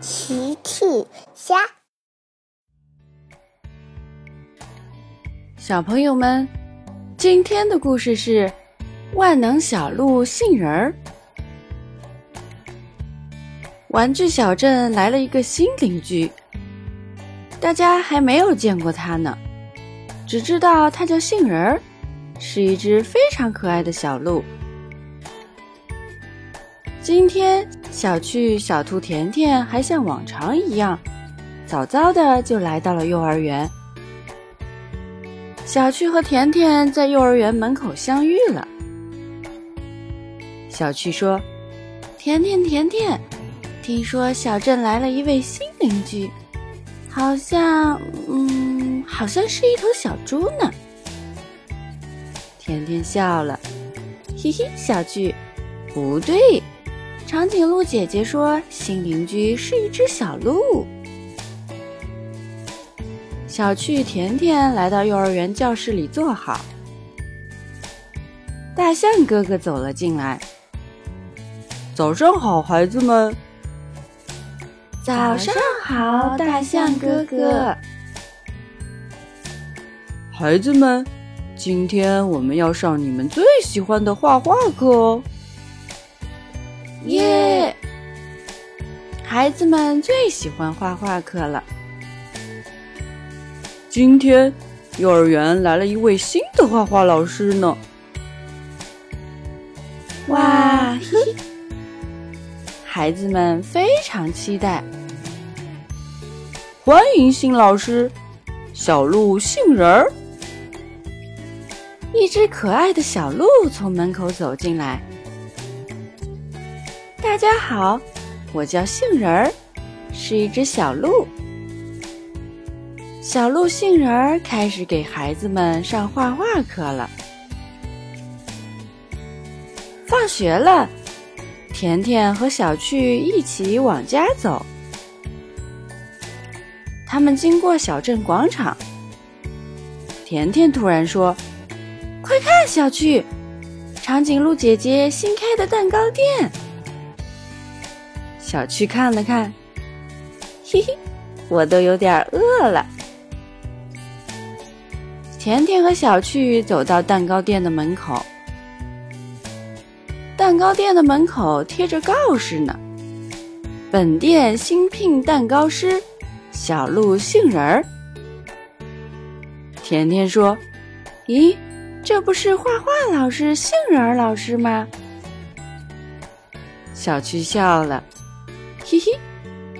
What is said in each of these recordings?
奇趣虾，小朋友们，今天的故事是万能小鹿杏仁儿。玩具小镇来了一个新邻居，大家还没有见过他呢，只知道他叫杏仁儿，是一只非常可爱的小鹿。今天，小趣、小兔甜甜还像往常一样，早早的就来到了幼儿园。小趣和甜甜在幼儿园门口相遇了。小趣说：“甜甜，甜甜，听说小镇来了一位新邻居，好像……嗯，好像是一头小猪呢。”甜甜笑了：“嘿嘿，小趣，不对。”长颈鹿姐姐说：“新邻居是一只小鹿。”小趣、甜甜来到幼儿园教室里坐好。大象哥哥走了进来。早上好，孩子们。早上好，大象哥哥。孩子们，今天我们要上你们最喜欢的画画课哦。耶！孩子们最喜欢画画课了。今天幼儿园来了一位新的画画老师呢。哇！嘿，孩子们非常期待。欢迎新老师，小鹿杏仁儿。一只可爱的小鹿从门口走进来。大家好，我叫杏仁儿，是一只小鹿。小鹿杏仁儿开始给孩子们上画画课了。放学了，甜甜和小趣一起往家走。他们经过小镇广场，甜甜突然说：“快看，小趣，长颈鹿姐姐新开的蛋糕店。”小趣看了看，嘿嘿，我都有点饿了。甜甜和小趣走到蛋糕店的门口，蛋糕店的门口贴着告示呢：“本店新聘蛋糕师，小鹿杏仁儿。”甜甜说：“咦，这不是画画老师杏仁儿老师吗？”小趣笑了。嘿嘿，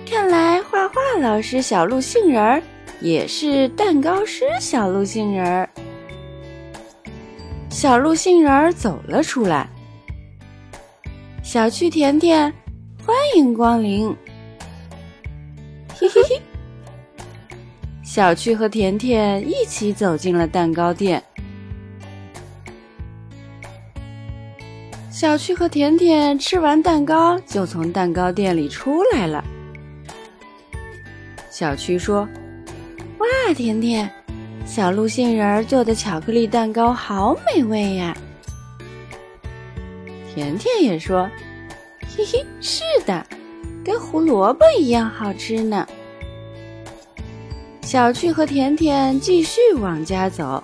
看来画画老师小鹿杏仁儿也是蛋糕师小鹿杏仁儿。小鹿杏仁儿走了出来，小趣甜甜，欢迎光临。嘿嘿嘿，小趣和甜甜一起走进了蛋糕店。小趣和甜甜吃完蛋糕，就从蛋糕店里出来了。小趣说：“哇，甜甜，小鹿杏仁做的巧克力蛋糕好美味呀！”甜甜也说：“嘿嘿，是的，跟胡萝卜一样好吃呢。”小趣和甜甜继续往家走。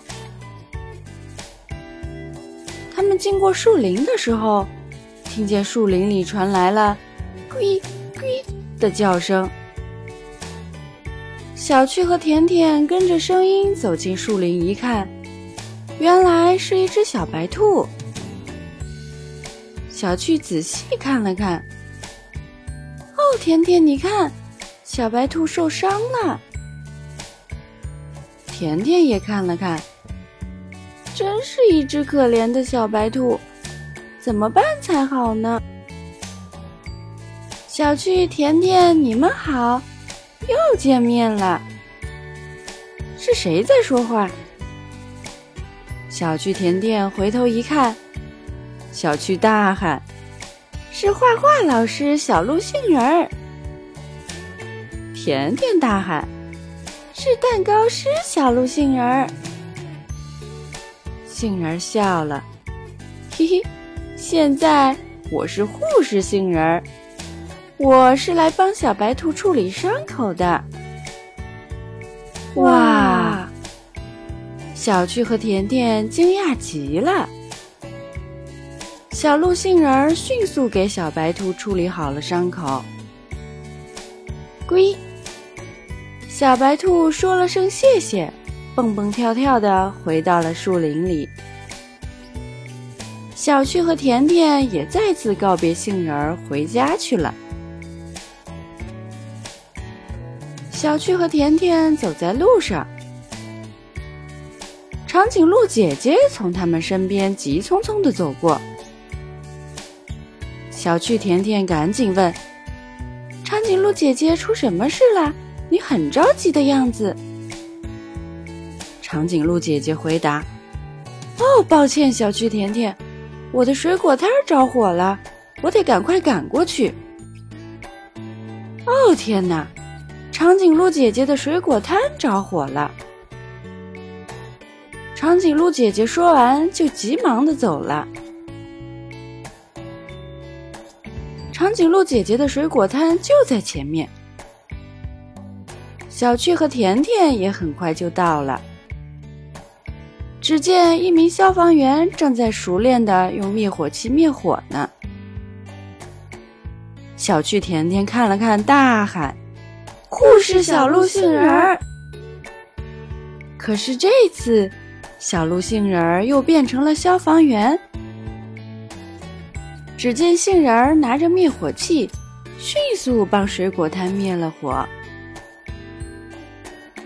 他们经过树林的时候，听见树林里传来了“咕咕”的叫声。小趣和甜甜跟着声音走进树林，一看，原来是一只小白兔。小趣仔细看了看，哦，甜甜，你看，小白兔受伤了。甜甜也看了看。真是一只可怜的小白兔，怎么办才好呢？小趣、甜甜，你们好，又见面了。是谁在说话？小趣、甜甜回头一看，小趣大喊：“是画画老师小鹿杏仁儿！”甜甜大喊：“是蛋糕师小鹿杏仁儿！”杏仁笑了，嘿嘿，现在我是护士杏仁儿，我是来帮小白兔处理伤口的。”哇！小趣和甜甜惊讶极了。小鹿杏仁迅速给小白兔处理好了伤口。龟，小白兔说了声谢谢，蹦蹦跳跳的回到了树林里。小趣和甜甜也再次告别杏仁儿，回家去了。小趣和甜甜走在路上。长颈鹿姐姐从他们身边急匆匆的走过，小趣甜甜赶紧问：“长颈鹿姐姐出什么事了？你很着急的样子。”长颈鹿姐姐回答：“哦，抱歉，小趣甜甜，我的水果摊着火了，我得赶快赶过去。”哦，天哪！长颈鹿姐姐的水果摊着火了。长颈鹿姐姐说完，就急忙的走了。长颈鹿姐姐的水果摊就在前面，小趣和甜甜也很快就到了。只见一名消防员正在熟练的用灭火器灭火呢。小趣甜甜看了看，大喊：“护士小鹿杏仁儿！”可是这次。小鹿杏仁儿又变成了消防员。只见杏仁儿拿着灭火器，迅速帮水果摊灭了火。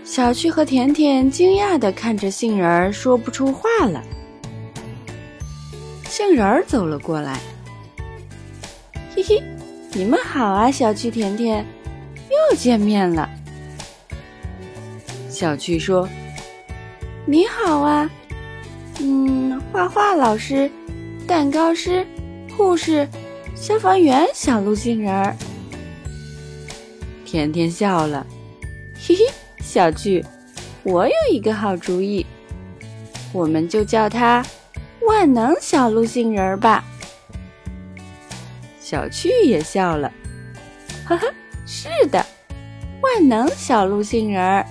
小趣和甜甜惊讶地看着杏仁儿，说不出话了。杏仁儿走了过来，嘿嘿，你们好啊，小趣甜甜，又见面了。小趣说。你好啊，嗯，画画老师、蛋糕师、护士、消防员，小鹿杏仁儿。甜甜笑了，嘿嘿，小趣，我有一个好主意，我们就叫它万能小鹿杏仁儿吧。小趣也笑了，呵呵，是的，万能小鹿杏仁儿，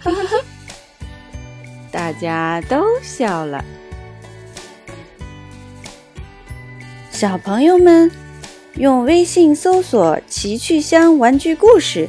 呵呵呵。大家都笑了。小朋友们，用微信搜索“奇趣箱玩具故事”，